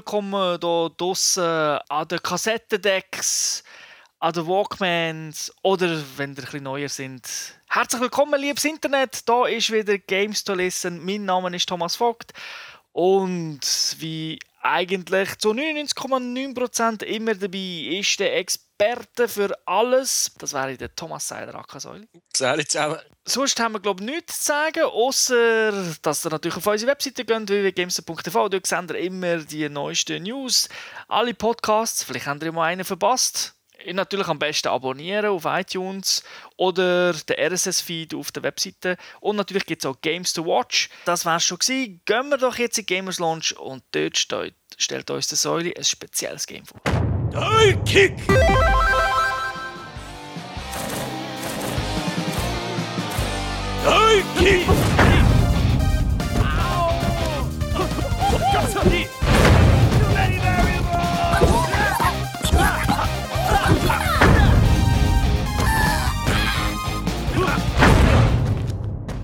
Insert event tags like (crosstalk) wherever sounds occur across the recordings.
Willkommen hier draussen an den Kassettendecks, an den Walkmans oder wenn ihr bisschen neuer sind. Herzlich willkommen, liebes Internet. Da ist wieder Games to Listen. Mein Name ist Thomas Vogt und wie eigentlich zu 99,9% immer dabei ist der Experte für alles. Das wäre der Thomas Seiler Ackersäule. Salut zusammen. Sonst haben wir, glaube ich, nichts zu sagen, außer dass ihr natürlich auf unsere Webseite geht, www.games.tv. Dort seht ihr immer die neuesten News, alle Podcasts. Vielleicht habt ihr mal einen verpasst. Natürlich am besten abonnieren auf iTunes oder den RSS-Feed auf der Webseite. Und natürlich gibt es auch Games to Watch. Das war schon gewesen. Gehen wir doch jetzt in Gamers Launch und dort steht, stellt uns der Säule ein spezielles Game vor. Hey, Kick! Hey, Kick!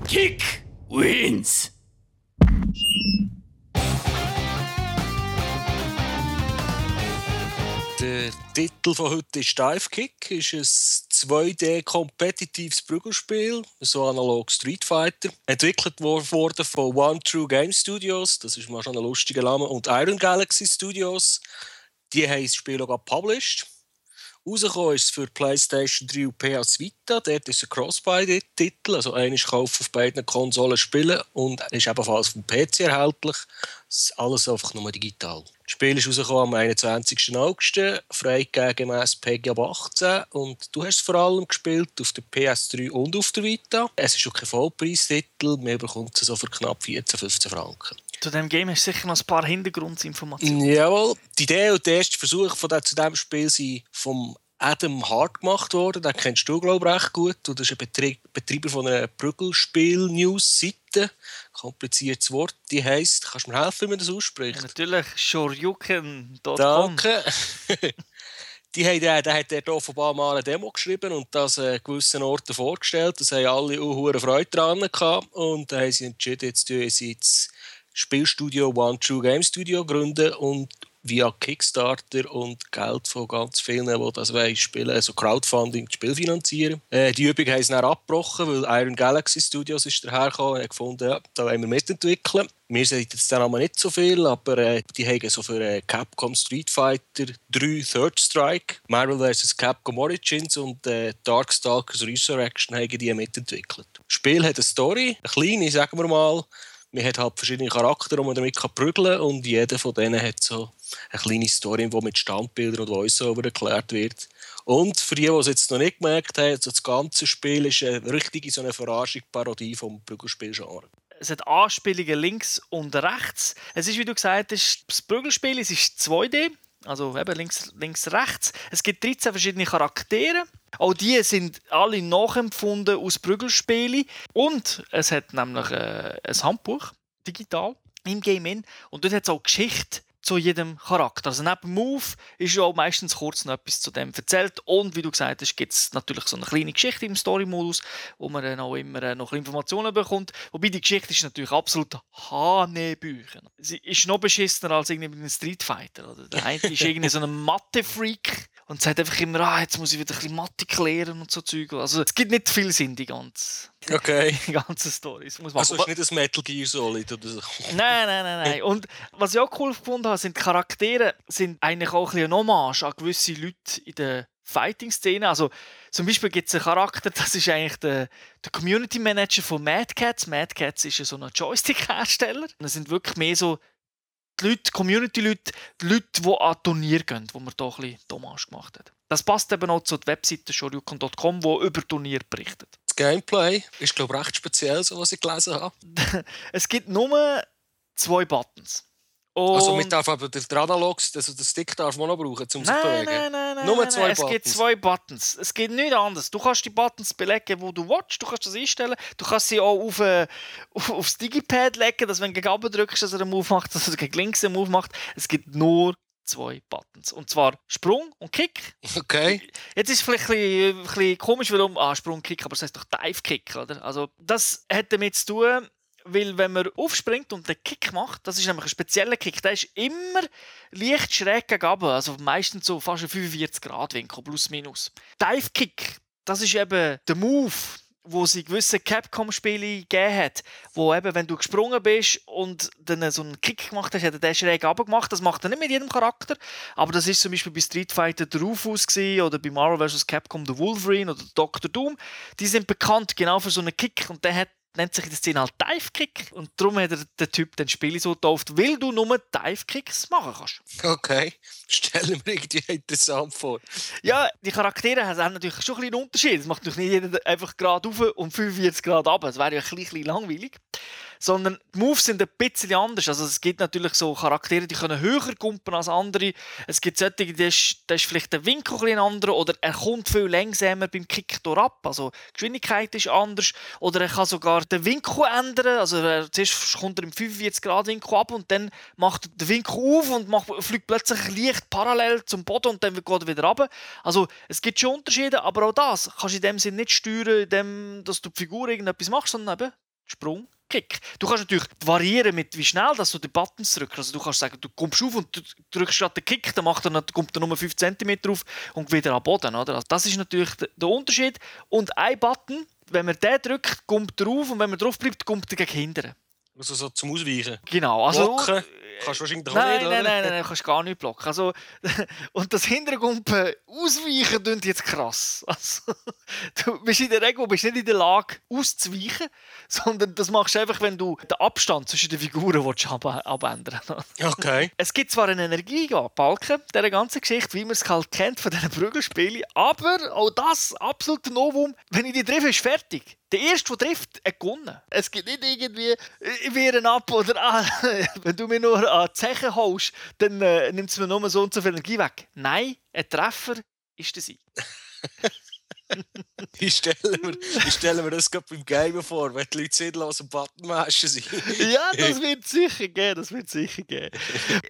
Kick wins! Titel von heute ist Dive Kick. ist ein 2D-kompetitives Prügelspiel, so analog Street Fighter. Entwickelt worden von One True Game Studios, das ist mal schon ein lustiger Name, und Iron Galaxy Studios. Die haben das Spiel auch published. Rausgekommen ist es für PlayStation 3 und PS Vita. Dort ist ein Cross-Buy-Titel, also einer kaufen auf beiden Konsolen spielen und ist ebenfalls vom PC erhältlich. Ist alles einfach nur digital. Das Spiel ist rausgekommen am 21. August, freigegeben gemäss PEGI ab 18 und du hast es vor allem gespielt auf der PS3 und auf der Vita. Es ist auch kein Vollpreistitel, man bekommt es so für knapp 14, 15 Franken. Zu dem Game hast du sicher noch ein paar Hintergrundinformationen. Jawohl. Die Idee und der erste Versuch von dem, zu diesem Spiel sind vom Adam Hart gemacht worden. Den kennst du, glaube ich, recht gut. Und das ist ein Betrie Betreiber von einer Prügelspiel-News-Seite. Kompliziertes Wort. Die heisst, kannst du mir helfen, wie man das ausspricht? Ja, natürlich, shoryuken.com. Danke. (laughs) die haben, der, der hat dort offenbar mal eine Demo geschrieben und das an gewissen Orten vorgestellt. Das haben alle auch Freude daran gehabt. Und dann haben sie entschieden, jetzt tun sie das Spielstudio One True Game Studio gründen und via Kickstarter und Geld von ganz vielen, die das wollen, spielen, also Crowdfunding, das Spiel finanzieren. Äh, die Übung haben sie dann abgebrochen, weil Iron Galaxy Studios ist dahergekommen und hat gefunden, ja, da wollen wir mitentwickeln. Wir sind jetzt dann aber nicht so viel, aber äh, die haben so für äh, Capcom Street Fighter 3 Third Strike, Marvel vs. Capcom Origins und äh, Darkstalkers Resurrection haben die mitentwickelt. Das Spiel hat eine Story, eine kleine, sagen wir mal, man hat halt verschiedene Charaktere, die man damit prügeln kann und jeder von denen hat so eine kleine Story, die mit Standbildern und Voice-Over erklärt wird. Und für die, die es jetzt noch nicht gemerkt haben, also das ganze Spiel ist eine richtige so eine Verarschung, Parodie vom Prügelspielgenre. Es hat Anspielungen links und rechts. Es ist, wie du gesagt hast, das Prügelspiel es ist 2D, also eben links, links, rechts. Es gibt 13 verschiedene Charaktere. Auch die sind alle nachempfunden aus Prügelspielen. Und es hat nämlich äh, ein Handbuch, digital, im Game In. Und dort hat es auch Geschichte zu jedem Charakter. Also neben Move ist ja auch meistens kurz noch etwas zu dem erzählt. Und wie du gesagt hast, gibt es natürlich so eine kleine Geschichte im Story-Modus, wo man dann auch immer äh, noch Informationen bekommt. Wobei die Geschichte ist natürlich absolut Hanebüchen. Sie ist noch beschissener als irgendwie ein Street Fighter. Oder? Der eine ist (laughs) irgendwie so ein Mathe-Freak und sagt einfach immer, ah, jetzt muss ich wieder ein bisschen Mathe klären und so Zeug. Also es gibt nicht viel Sinn, die ganze, okay. (laughs) die ganze Story. Muss man also es ist nicht ein Metal Gear Solid oder so? (laughs) Nein, nein, nein, nein. Und was ich auch cool gefunden habe, sind die Charaktere sind eigentlich auch ein bisschen eine Hommage an gewisse Leute in der Fighting-Szene. Also zum Beispiel gibt es einen Charakter, das ist eigentlich der, der Community Manager von Mad Cats. Mad Cats ist ja so ein Joystick-Hersteller. Das sind wirklich mehr so die Leute, Community-Leute, die Leute, die an Turnier gehen, wo man hier ein bisschen Hommage gemacht hat. Das passt eben auch zur Webseite shoryuken.com, die über Turnier berichtet. Das Gameplay ist, glaube ich, recht speziell, so was ich gelesen habe. (laughs) es gibt nur zwei Buttons. Und also mit darf aber der Analog, also der Stick darf man noch brauchen, um sich zu bewegen? Nein, nein, nein. Nur zwei nein, Es gibt zwei Buttons. Es geht nichts anderes. Du kannst die Buttons belegen, wo du willst. Du kannst das einstellen. Du kannst sie auch auf, äh, auf, (laughs) aufs Digipad legen, dass wenn du gegen drückst, dass er einen Move macht, (laughs) dass er gegen links einen Move macht. Es gibt nur zwei Buttons. Und zwar Sprung und Kick. Okay. Jetzt ist es vielleicht ein bisschen, ein bisschen komisch, warum, ah, Sprung, Kick, aber es heißt doch Dive Kick, oder? Also, das hat damit zu tun, weil wenn man aufspringt und den Kick macht, das ist nämlich ein spezieller Kick, der ist immer leicht schräg gegenüber, also meistens so fast ein 45 Grad Winkel, plus minus. Dive Kick, das ist eben der Move, wo sie gewisse Capcom-Spiele gegeben hat, wo eben, wenn du gesprungen bist und dann so einen Kick gemacht hast, hat er den schräg gemacht. Das macht er nicht mit jedem Charakter, aber das ist zum Beispiel bei Street Fighter der Rufus oder bei Marvel vs. Capcom der Wolverine oder Dr. Doom. Die sind bekannt genau für so einen Kick und der hat nennt sich das Szene halt Dive Kick und darum hat er den Typ den Spiel so getauft, weil du nur Dive Kicks machen kannst. Okay, (laughs) stellen wir irgendwie interessant vor. Ja, die Charaktere haben natürlich schon ein bisschen einen Unterschied. Es macht natürlich nicht jeder einfach gerade auf und 45 Grad ab. Das wäre ja ein bisschen langweilig sondern die Moves sind ein bisschen anders. Also es gibt natürlich so Charaktere, die können höher kumpen als andere. Es gibt solche, die ist, da ist vielleicht der Winkel ein anderer oder er kommt viel langsamer beim Kick ab. Also die Geschwindigkeit ist anders oder er kann sogar den Winkel ändern. Also er, zuerst kommt er im 45 Grad Winkel ab und dann macht er den Winkel auf und macht, fliegt plötzlich leicht parallel zum Boden und dann geht er wieder runter. Also es gibt schon Unterschiede, aber auch das kannst du in dem Sinne nicht steuern, indem dass du die Figur irgendetwas machst, sondern eben Sprung, Kick. Du kannst natürlich variieren mit wie schnell dass du die Buttons drückst. Also du kannst sagen, du kommst auf und du drückst gerade den Kick, dann macht er, kommt er nur 5 cm auf und wieder am Boden. Oder? Also das ist natürlich der Unterschied. Und ein Button, wenn man den drückt, kommt er auf und wenn man drauf bleibt, kommt er gegen hinten. Also so zum Ausweichen? Genau. Also, Blocken kannst du wahrscheinlich nein, nicht, nein, nein, nein, nein, kannst gar nicht blocken. Also, (laughs) und das Hintergumpen ausweichen klingt jetzt krass. Also, (laughs) du bist in der Regel bist nicht in der Lage auszuweichen, sondern das machst du einfach, wenn du den Abstand zwischen den Figuren willst, ab abändern Okay. (laughs) Es gibt zwar einen Energiebalken dieser ganzen Geschichte, wie man es halt kennt von diesen Prügelspielen, aber auch das absolute Novum, wenn ich die treffe, ist fertig. Der Erste, der trifft, hat gewonnen. Es gibt nicht irgendwie, wehre ab oder ah, (laughs) wenn du mir nur an die Zeche holst, dann äh, nimmt es mir nur so und so viel Energie weg. Nein, ein Treffer ist der Sieg. (laughs) (laughs) ich, stelle mir, ich stelle mir das gerade beim Gamen vor, wenn die Leute sinnlos am Buttonmaschen sind. ja, das wird sicher geben, das wird sicher geben.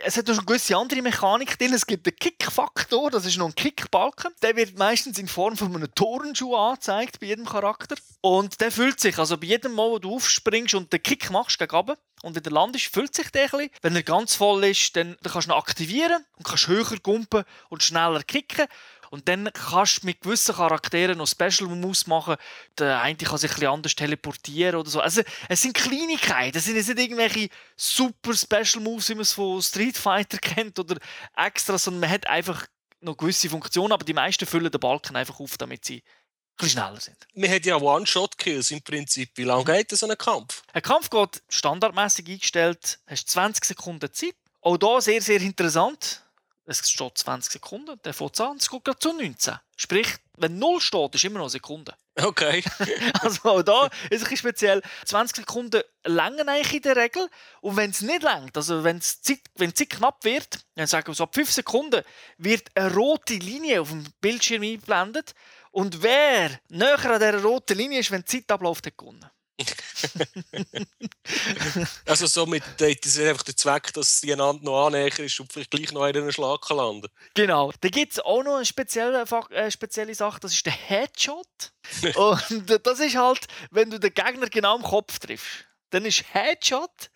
Es hat auch eine gewisse andere Mechanik drin. Es gibt den Kick-Faktor, das ist noch ein Kickbalken. Der wird meistens in Form von einem Torenschuh angezeigt bei jedem Charakter. Und der fühlt sich, also bei jedem Mal, wo du aufspringst und den Kick machst gegen oben, und wenn der landest, füllt sich der ein bisschen. Wenn er ganz voll ist, dann, dann kannst du ihn aktivieren und kannst höher gumpen und schneller kicken. Und dann kannst du mit gewissen Charakteren noch Special Moves machen. Der eine kann sich ein anders teleportieren oder so. Also, es sind Kleinigkeiten. Es sind nicht irgendwelche super Special Moves, wie man es von Street Fighter (laughs) kennt oder extra, sondern man hat einfach noch gewisse Funktionen, aber die meisten füllen den Balken einfach auf, damit sie ein schneller sind. Wir haben ja One-Shot-Kills im Prinzip. Wie lange geht so ein Kampf? Ein Kampf geht standardmäßig eingestellt, hast 20 Sekunden Zeit. Auch hier sehr, sehr interessant es steht 20 Sekunden, der fängt an, es geht zu 19. Sprich, wenn 0 steht, ist immer noch eine Sekunde. Okay. (laughs) also auch da ist es speziell. 20 Sekunden länger eigentlich in der Regel. Und wenn es nicht längt, also wenn es Zeit, wenn Zeit knapp wird, dann sagen wir so ab 5 Sekunden, wird eine rote Linie auf dem Bildschirm eingeblendet. Und wer näher an dieser roten Linie ist, wenn die Zeit abläuft, hat gewonnen. (laughs) also somit ist einfach der Zweck, dass die einander noch annähern ist und vielleicht gleich noch einen Schlag kann landen Genau. Da gibt es auch noch eine spezielle, äh, spezielle Sache, das ist der Headshot. (laughs) und das ist halt, wenn du den Gegner genau im Kopf triffst. Dann ist Headshot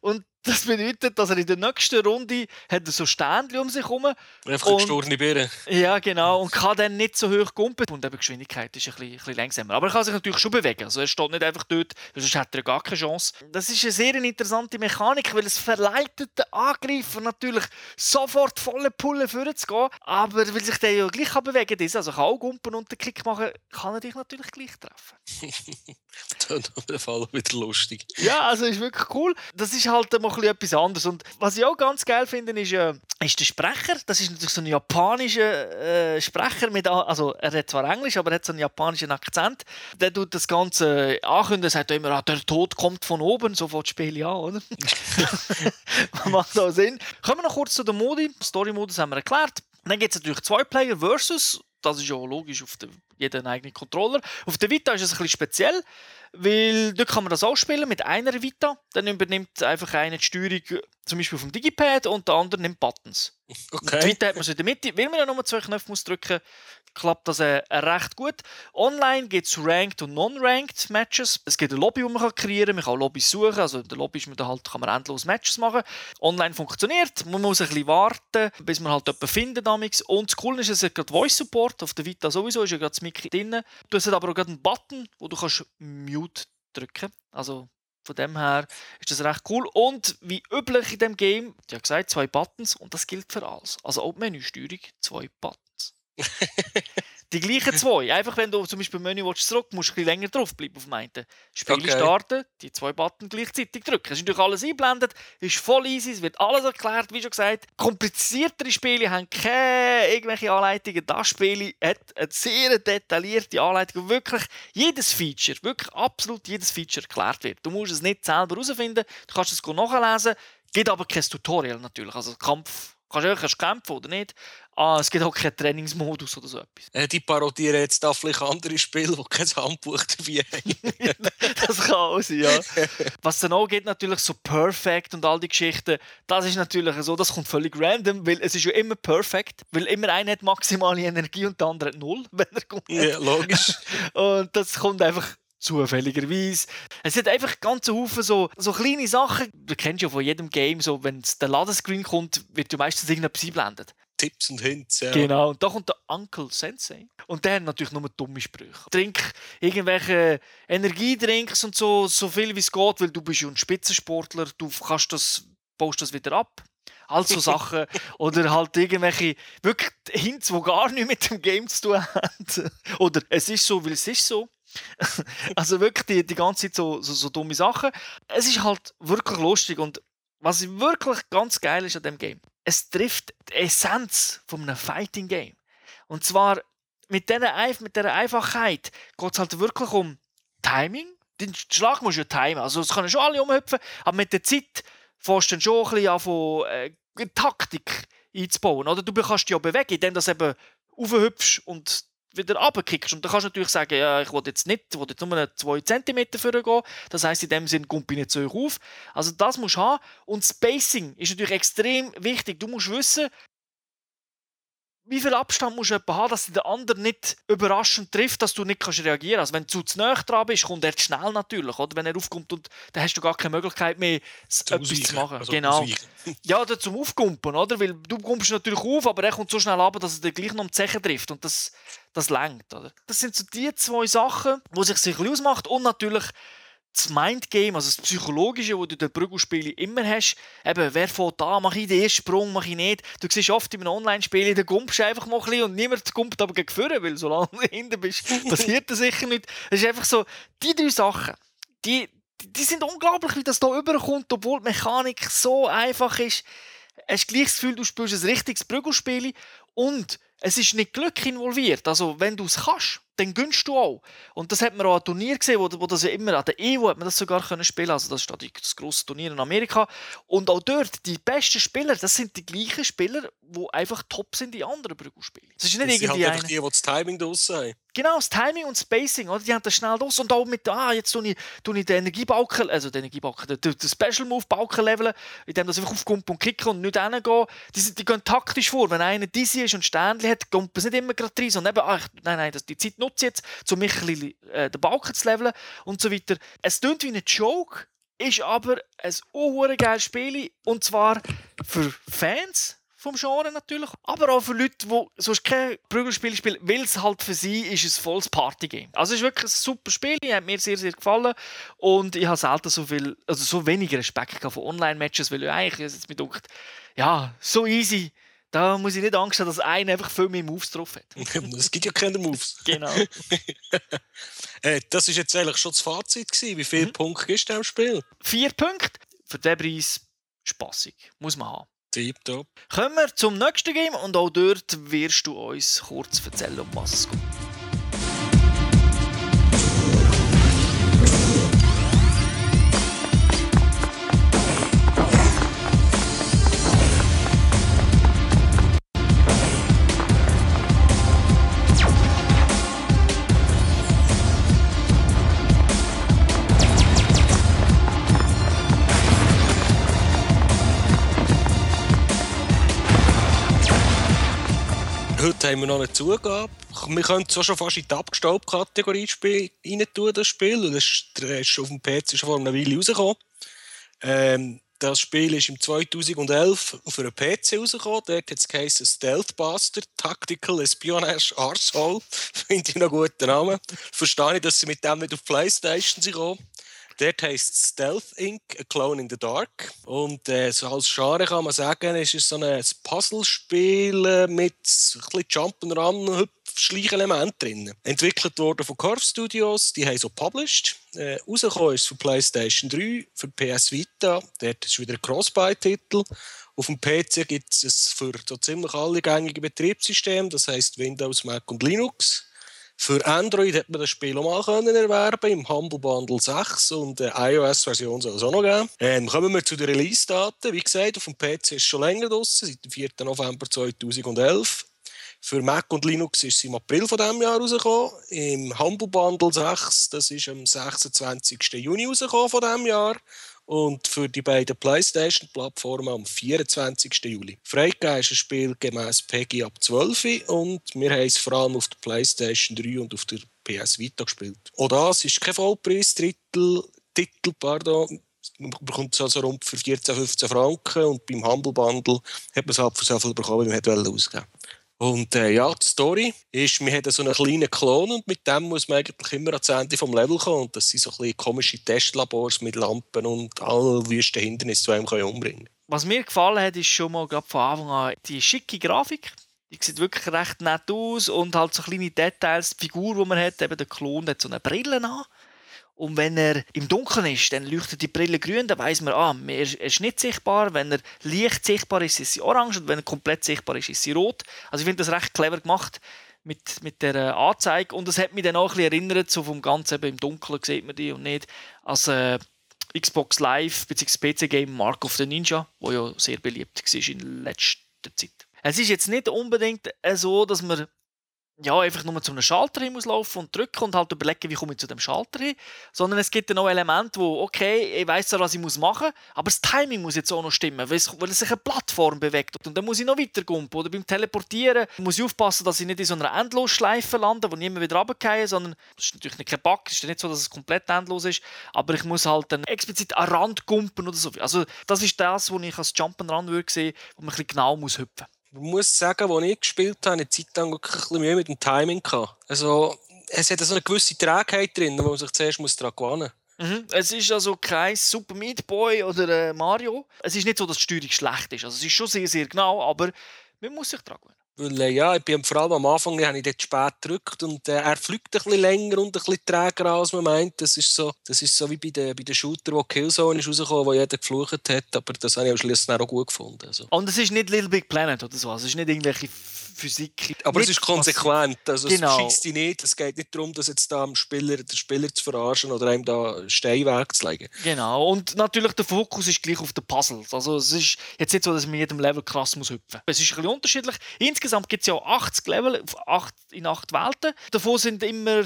und das bedeutet, dass er in der nächsten Runde hat so Ständchen um sich herum. Einfach eine gestorene Birne. Ja, genau. Und kann dann nicht so hoch kumpen. Und die Geschwindigkeit ist ein bisschen, ein bisschen langsamer. Aber er kann sich natürlich schon bewegen. Also er steht nicht einfach dort, sonst hat er gar keine Chance. Das ist eine sehr interessante Mechanik, weil es verleitet den Angreifer natürlich sofort volle Pulle vorzugehen. Aber weil sich der ja gleich bewegen kann, also kann auch kumpen und den Kick machen, kann er dich natürlich gleich treffen. (laughs) das ist auf jeden Fall wieder lustig. Ja, also ist wirklich cool. Das ist halt mal etwas anderes. Und was ich auch ganz geil finde, ist, äh, ist der Sprecher. Das ist natürlich so ein japanischer äh, Sprecher. Mit, also er hat zwar Englisch, aber er hat so einen japanischen Akzent. Der tut das Ganze ankündigen. Er sagt immer, ah, der Tod kommt von oben. So fängt das Spiel an, oder? (laughs) (laughs) Macht auch Sinn. Kommen wir noch kurz zu der Modi. Story-Modus haben wir erklärt. Dann gibt es natürlich zwei Player versus. Das ist ja logisch auf jeden eigenen Controller. Auf der Vita ist es ein bisschen speziell weil dort kann man das auch spielen mit einer Vita. Dann übernimmt einfach eine die Steuerung zum Beispiel vom Digipad und der andere nimmt Buttons. (laughs) Okay. Die Vita hat man so in der Mitte, weil man ja nur zwei Knöpfe muss drücken klappt das äh, recht gut. Online gibt es Ranked und Non-Ranked Matches. Es gibt eine Lobby, die man kann kreieren kann. Man kann Lobbys suchen. Also in der Lobby ist man da halt, kann man endlos Matches machen. Online funktioniert. Man muss ein bisschen warten, bis man halt jemanden findet. Damals. Und das Coole ist, es hat gerade Voice Support. Auf der Vita sowieso ist ja gerade das Mic drin. Du hast aber auch gerade einen Button, wo du kannst Mute drücken Also von dem her ist das recht cool. Und wie üblich in dem Game, ich habe gesagt, zwei Buttons und das gilt für alles. Also auch Menüsteuerung, zwei Buttons. (laughs) die gleichen zwei. Einfach wenn du zum Beispiel Menü willst, zurück musst du ein bisschen länger draufbleiben auf dem einen. Spiel Okay. starten, die zwei Buttons gleichzeitig drücken. Es ist natürlich alles eingeblendet, ist voll easy, es wird alles erklärt, wie schon gesagt. Kompliziertere Spiele haben keine irgendwelche Anleitungen. Das Spiel hat eine sehr detaillierte Anleitung, wo wirklich jedes Feature, wirklich absolut jedes Feature erklärt wird. Du musst es nicht selber herausfinden, du kannst es nachlesen, gibt aber kein Tutorial natürlich. Also Kampf, kannst du kannst kämpfen oder nicht. Ah, es gibt auch keinen Trainingsmodus oder so etwas. Äh, die parodieren jetzt da vielleicht andere Spiele, die kein Handbuch dabei haben. (laughs) das kann auch sein, ja. Was dann auch geht, natürlich so Perfect und all die Geschichten, das ist natürlich so, das kommt völlig random, weil es ist ja immer Perfect, weil immer einer hat maximale Energie und der andere hat null, (laughs) wenn er kommt. ja, logisch. (laughs) Und das kommt einfach zufälligerweise. Es hat einfach ganz Haufen so, so kleine Sachen. Du kennst ja von jedem Game, so, wenn der Ladescreen kommt, wird ja meistens irgendetwas eingeblendet. Tipps und Hints. Ja. Genau, und da kommt der Uncle Sensei. Und der hat natürlich nur dumme Sprüche. Trink irgendwelche Energiedrinks und so, so viel wie es geht, weil du bist ja ein Spitzensportler, du kannst das, baust das wieder ab. All so (laughs) Sachen. Oder halt irgendwelche wirklich Hints, die gar nichts mit dem Game zu tun haben. (laughs) Oder es ist so, weil es ist so. (laughs) also wirklich die, die ganze Zeit so, so, so dumme Sachen. Es ist halt wirklich lustig und was wirklich ganz geil ist an dem Game, es trifft die Essenz von einem Fighting Game. Und zwar mit dieser, Eif mit dieser Einfachheit geht es halt wirklich um Timing. Den Schlag musst du ja timen. Also es können schon alle umhüpfen, aber mit der Zeit fährst du dann schon ein bisschen an von äh, Taktik einzubauen. Oder du kannst dich ja bewegen, indem du das eben aufhüpfst und wieder runterkickst. Und dann kannst du natürlich sagen, ja, ich will jetzt nicht, ich will jetzt nur 2 cm vorgehen. Das heisst, in dem Sinne kommt ich nicht so hoch auf. Also das musst du haben. Und Spacing ist natürlich extrem wichtig. Du musst wissen, wie viel Abstand musst du haben, dass der andere nicht überraschend trifft, dass du nicht kannst reagieren kannst. Also wenn du zu nah dran bist, kommt er zu schnell natürlich. Oder? Wenn er aufkommt, und dann hast du gar keine Möglichkeit mehr, Zum etwas zu machen. Also genau. (laughs) Ja, oder zum Aufkumpen, oder? Weil du kommst natürlich auf, aber er kommt so schnell ab, dass er dir gleich noch um die Zeche trifft. Und das, das lenkt, oder? Das sind so die zwei Sachen, die sich sicher ausmacht. Und natürlich das Mindgame, also das Psychologische, das du in den Prügelspielen immer hast. Eben, wer fährt da? Mache ich den ersten Sprung, mache ich nicht? Du siehst oft in einem Online-Spiel, der gumpst du einfach mal ein bisschen und niemand gumpt aber gegen vorne, weil solange du (laughs) hinten bist, (laughs) passiert das sicher nicht. Es ist einfach so, die drei Sachen, die, die, sind unglaublich, wie das hier überkommt, obwohl die Mechanik so einfach ist. Hast gleich das Gefühl, du spielst ein richtiges Prügelspiel und es ist nicht Glück involviert. Also, wenn du es kannst, dann gönnst du auch. Und das hat man auch an Turnier gesehen, wo, wo das ja immer an der Evo hat man das sogar können spielen. Also das ist das grosse Turnier in Amerika. Und auch dort, die besten Spieler, das sind die gleichen Spieler, die einfach top sind in anderen Prügelspielen. Das ist nicht Das sind halt irgendwie einfach die, die das Timing draussen haben. Genau, das Timing und Spacing, oder? Die haben das schnell los und auch mit, ah, jetzt tue ich, tue ich den Energiebalken, also den Energiebalken, den, den Special Move Balken leveln, indem das einfach aufkommt und kicken und nicht hingehen. Die, sind- die gehen taktisch vor. Wenn einer dizzy ist und Sternchen hat, kommt es nicht immer gerade rein, sondern eben, ich, nein, nein, das, die Zeit nutze jetzt, um mich ein bisschen, äh, den Balken zu leveln und so weiter. Es klingt wie ein Joke, ist aber ein unhuere geiles Spiel und zwar für Fans vom Genre natürlich, aber auch für Leute, die sonst kein Prügelspiel spielen, weil es halt für sie ist ein volles Partygame. Also es ist wirklich ein super Spiel, hat mir sehr, sehr gefallen und ich habe selten so viel, also so wenig Respekt von Online-Matches, weil ich eigentlich jetzt gedacht, ja, so easy, da muss ich nicht Angst haben, dass einer einfach viel mehr Moves drauf hat. (laughs) es gibt ja keine Moves. (laughs) Genau. (laughs) Äh, das war jetzt eigentlich schon das Fazit. Gewesen. Wie viele Punkte ist in diesem Spiel? Vier Punkte, für den Preis spassig, muss man haben. Tipptopp. Kommen wir zum nächsten Game und auch dort wirst du uns kurz erzählen, um was es geht. Haben wir noch eine Zugabe. Wir können es auch schon fast in die Abgestaubt-Kategorie rein tun, das Spiel. Das ist auf dem PC schon vor einer Weile rausgekommen. Ähm, das Spiel ist im 2011 auf einem PC rausgekommen. Dort hat es geheißen Stealth Buster Tactical Espionage Arsehole. (laughs) Finde ich noch einen guten Namen. Verstehe ich, dass sie mit dem nicht auf Playstation sind gekommen. Dort heisst Stealth Inc. A Clone in the Dark. Und äh, so als Genre kann man sagen, es ist so ein Puzzlespiel äh, mit ein bisschen Jump'n'Run, Schleichelement drin. Entwickelt worden von Curve Studios, die haben so published. Äh, rausgekommen ist für PlayStation 3, für PS Vita. Dort ist wieder ein Crossbuy-Titel. Auf dem PC gibt es für so ziemlich alle gängigen Betriebssysteme, das heißt Windows, Mac und Linux. Für Android hat man das Spiel auch mal erwerben im Humble Bundle 6 und eine iOS-Version soll es auch noch geben. Ähm, kommen wir zu den Release-Daten. Wie gesagt, auf dem PC ist es schon länger draußen, seit dem 4. November 2011. Für Mac und Linux ist es im April von diesem Jahr rausgekommen. Im Humble Bundle 6, das ist am 26. Juni rausgekommen von diesem Jahr und für die beiden PlayStation-Plattformen am 24. Juli. Freigegeben ist ein Spiel gemäß PEGI ab 12 und wir haben es vor allem auf der PlayStation 3 und auf der PS Vita gespielt. Auch das ist kein Vollpreis-Titel, Titel, pardon. Man bekommt es also rund für 14, 15 Franken und beim Humble Bundle hat man es halt für so viel bekommen, wie man wollte. Und äh, ja, die Story ist, wir haben so einen kleinen Klon und mit dem muss man eigentlich immer ans Ende vom Level kommen. Und das sind so ein komische Testlabors mit Lampen und all wüsten Hindernisse, die einem umbringen können. Was mir gefallen hat, ist schon mal von Anfang an die schicke Grafik. Die sieht wirklich recht nett aus und halt so kleine Details. Die Figur, die man hat, eben der Klon, hat so eine Brille an. Und wenn er im Dunkeln ist, dann leuchtet die Brille grün, dann weiß man, ah, er ist nicht sichtbar. Wenn er leicht sichtbar ist, ist sie orange und wenn er komplett sichtbar ist, ist sie rot. Also ich finde das recht clever gemacht mit, mit der äh, Anzeige und das hat mich dann auch ein bisschen erinnert, so vom Ganzen eben im Dunkeln sieht man die und nicht als äh, Xbox Live bzw. PC-Game Mark of the Ninja, wo ja sehr beliebt war in letzter Zeit. Es ist jetzt nicht unbedingt so, dass man ja, einfach nur zu einem Schalter hin muss laufen und drücken und halt überlegen, wie komme ich zu dem Schalter hin. Sondern es gibt dann auch Elemente, wo, okay, ich weiß ja, was ich muss machen muss, aber das Timing muss jetzt auch noch stimmen, weil, es, weil es sich eine Plattform bewegt. Und dann muss ich noch weiter gumpen. Oder beim Teleportieren muss ich aufpassen, dass ich nicht in so einer Endlosschleife lande, wo niemand wieder runtergehe, sondern das ist natürlich kein Bug, es ist nicht so, dass es komplett endlos ist, aber ich muss halt dann explizit an Rand gumpen oder so. Also das ist das, was ich als Jump'n'Run würde sehen, wo man ein bisschen genau muss hüpfen ich muss sagen, als ich gespielt habe, eine Zeit lang wirklich ein bisschen Mühe mit dem Timing gehabt. Also, es hat so eine gewisse Trägheit drin, wo man sich zuerst daran gewöhnen muss. Mhm. Es ist also kein Super Meat Boy oder äh, Mario. Es ist nicht so, dass die Steuerung schlecht ist. Also es ist schon sehr, sehr genau, aber man muss sich daran gewöhnen. Weil, äh, ja, ich bin vor allem am Anfang habe ich dort spät gedrückt und äh, er fliegt ein bisschen länger und ein bisschen träger als man meint. Das ist so, das ist so wie bei den, bei den Shooter, wo Killzone ist rausgekommen, wo jeder geflucht hat, aber das habe ich am Schluss auch gut gefunden. Also. Und es ist nicht Little Big Planet oder so, also es ist nicht irgendwelche Physik. Aber es ist konsequent, also genau. es schießt dich nicht. Es geht nicht darum, dass jetzt da am Spieler, den Spieler zu verarschen oder einem da Stein wegzulegen. Genau, und natürlich der Fokus ist gleich auf den Puzzles. Also es ist jetzt nicht so, dass man jedem Level krass muss hüpfen. Es ist ein bisschen unterschiedlich. Insgesamt gibt es ja 80 Level in 8 Welten. Davon sind immer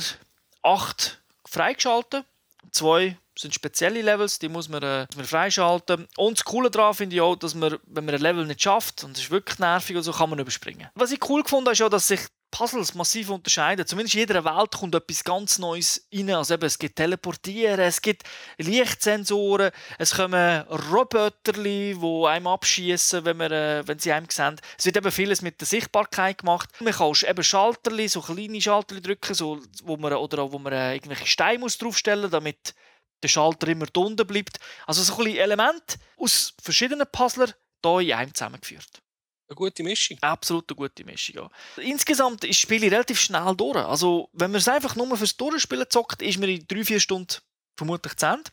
8 freigeschaltet. Zwei sind spezielle Levels, die muss man, äh, man freischalten. Und das Coole daran finde ich auch, dass man, wenn man ein Level nicht schafft, und es ist wirklich nervig und so, kann man überspringen. Was ich cool gefunden habe, ist auch, dass sich Puzzles massiv unterscheiden. Zumindest in jeder Welt kommt etwas ganz Neues rein. Also eben, es gibt Teleportieren, es gibt Lichtsensoren, es kommen Roboter, die einem abschießen, wenn, äh, wenn sie einem sehen. Es wird eben vieles mit der Sichtbarkeit gemacht. Man kann eben Schalter, so kleine Schalter drücken, so, wo man, oder wo man äh, irgendwelche Steine muss draufstellen damit der Schalter immer unten bleibt. Also so ein Elemente aus verschiedenen Puzzlern hier in einem zusammengeführt. Eine gute Mischung. Absolut eine gute Mischung, ja. Insgesamt ist das Spiel relativ schnell durch. Also, wenn man es einfach nur fürs Durchspielen zockt, ist man in 3-4 Stunden vermutlich zu Ende.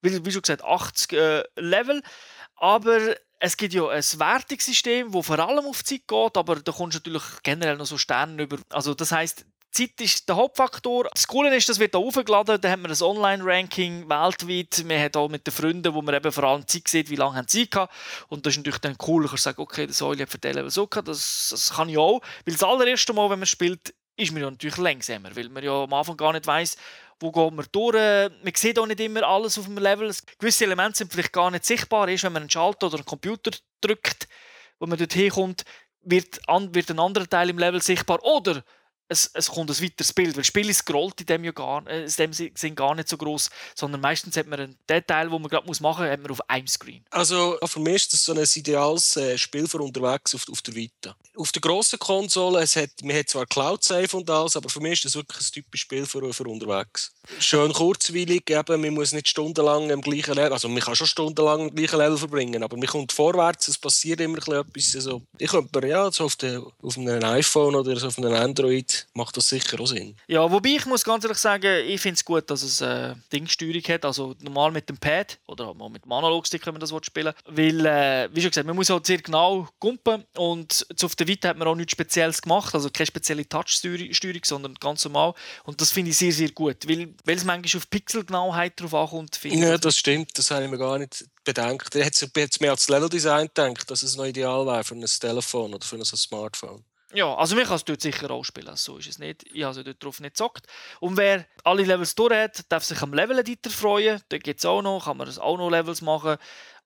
Wie, wie schon gesagt, 80 äh, Level. Aber es gibt ja ein Wertungssystem, das vor allem auf Zeit geht, aber da kommst du natürlich generell noch so Sterne über. Also das heißt, Zeit ist der Hauptfaktor. Das Coole ist, das wird hier aufgeladen, da haben wir ein Online-Ranking weltweit. Wir haben auch mit den Freunden, wo man eben vor allem Zeit sieht, wie lange haben sie gehabt. Und das ist natürlich dann cool, ich kann sagen, okay, das Säule hat für den Level so gehabt, das, das kann ich auch. Weil das allererste Mal, wenn man spielt, ist man ja natürlich langsamer, weil man ja am Anfang gar nicht weiß, wo geht man durch. Man sieht auch nicht immer alles auf dem Level. Gewisse Elemente sind vielleicht gar nicht sichtbar. Erst wenn man einen Schalter oder einen Computer drückt, wo man dort hinkommt, wird, wird ein anderer Teil im Level sichtbar oder es, es kommt ein weiteres Bild, weil Spiel ist in dem ja gar, äh, in dem sind gar nicht so groß, sondern meistens hat man einen Detail, wo man gerade muss machen, hat man auf einem Screen. Also für mich ist das so ein ideales äh, Spiel für unterwegs auf, auf der Vita. Auf der grossen Konsole, es hat, man hat zwar Cloud Save und alles, aber für mich ist das wirklich ein typisches Spiel für, für unterwegs. Schön kurzweilig, eben, man muss nicht stundenlang im gleichen Level, also man kann schon stundenlang im gleichen Level verbringen, aber man kommt vorwärts, es passiert immer etwas. Also, ich könnte mir ja so auf, der, auf einem iPhone oder so auf einem Android macht das sicher auch Sinn. Ja, wobei ich muss ganz ehrlich sagen, ich finde es gut, dass es eine äh, Dingsteuerung hat, also normal mit dem Pad oder mal mit dem Analogstick, wenn man das spielen will, weil, äh, wie schon gesagt, man muss halt sehr genau gumpen und auf der Vita hat man auch nichts Spezielles gemacht, also keine spezielle Touch-Steuerung, sondern ganz normal und das finde ich sehr, sehr gut, weil, weil es manchmal auf Pixelgenauheit drauf ankommt. Ja, das stimmt, das habe ich mir gar nicht bedenkt. Ich hätte jetzt mehr als Level-Design gedacht, dass es noch ideal wäre für ein Telefon oder für ein Smartphone. Ja, also man kann es dort sicher auch spielen, so ist es nicht. Ich habe dort drauf nicht gezockt. Und wer alle Levels durch hat, darf sich am Level-Editor freuen. Dort gibt es auch noch, kann man auch noch Levels machen.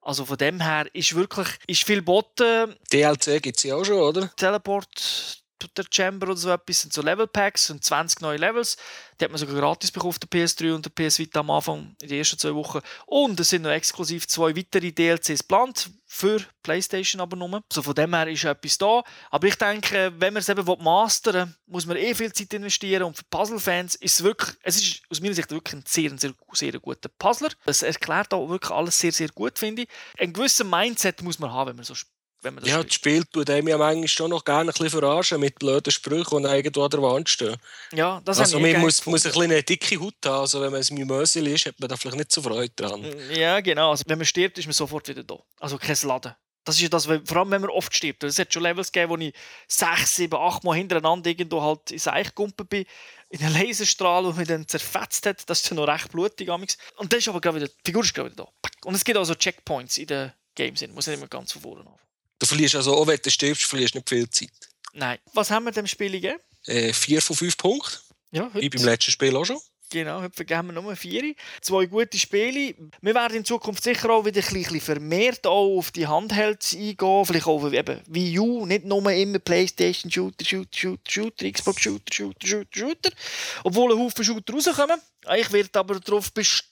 Also von dem her ist wirklich ist viel botten. DLC gibt es ja auch schon, oder? Teleport der Chamber oder so etwas, sind so Level Packs und 20 neue Levels. Die hat man sogar gratis bekommen auf der PS3 und der PS Vita am Anfang, in den ersten zwei Wochen. Und es sind noch exklusiv zwei weitere DLCs geplant für PlayStation aber nur. Also von dem her ist etwas da. Aber ich denke, wenn man es eben mastern will, muss man eh viel Zeit investieren. Und für Puzzle-Fans ist es wirklich, es ist aus meiner Sicht wirklich ein sehr, sehr, sehr guter Puzzler. Es erklärt auch wirklich alles sehr, sehr gut, finde ich. Ein gewisses Mindset muss man haben, wenn man so spielt wenn man das ja, das Spiel tut einem ja manchmal schon noch gerne ein bisschen verarschen mit blöden Sprüchen, die irgendwo an der Wand stehen. Ja, das also man muss, muss ein bisschen eine dicke Haut haben, also wenn man ein Mimösel ist, hat man da vielleicht nicht so Freude dran. Ja, genau. Also wenn man stirbt, ist man sofort wieder da. Also kein Laden. Das ist ja das, vor allem wenn man oft stirbt. Es hat schon Levels gegeben, wo ich sechs, sieben, acht Mal hintereinander irgendwo halt ins Eich bin, in einen Laserstrahl, der mich dann zerfetzt hat. Das ist dann noch recht blutig. Und dann ist aber gerade wieder, die Figur ist gerade wieder da. Und es gibt auch so Checkpoints in den Games. Muss nicht immer ganz von vorne anfangen. Du verlierst also, auch wenn du stirbst, verlierst nicht viel Zeit. Nein. Was haben wir dem Spiel gegeben? Äh, vier von fünf Punkten. Ja, heute. Wie beim letzten Spiel auch schon. Genau, heute vergeben wir nur vier. Zwei gute Spiele. Wir werden in Zukunft sicher auch wieder ein bisschen vermehrt auch auf die Handhelds eingehen. Vielleicht auch eben Wii U, nicht nur immer Playstation Shooter, Shooter, Shooter, Shooter, Xbox Shooter, Shooter, Shooter, Shooter. Obwohl ein Haufen Shooter rauskommen. Ich werde aber darauf bestehen,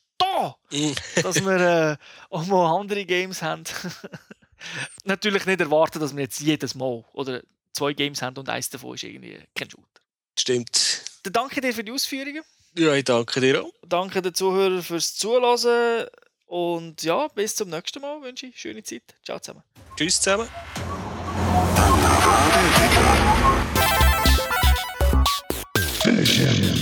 mm. dass wir äh, auch mal andere Games haben. (laughs) natürlich nicht erwarten, dass wir jetzt jedes Mal oder zwei Games haben und eins davon ist irgendwie kein Shooter. Stimmt. Dann danke dir für die Ausführungen. Ja, ich danke dir auch. Danke den Zuhörern fürs Zuhören. Und ja, bis zum nächsten Mal wünsche ich schöne Zeit. Ciao zusammen. Tschüss zusammen. Finish him.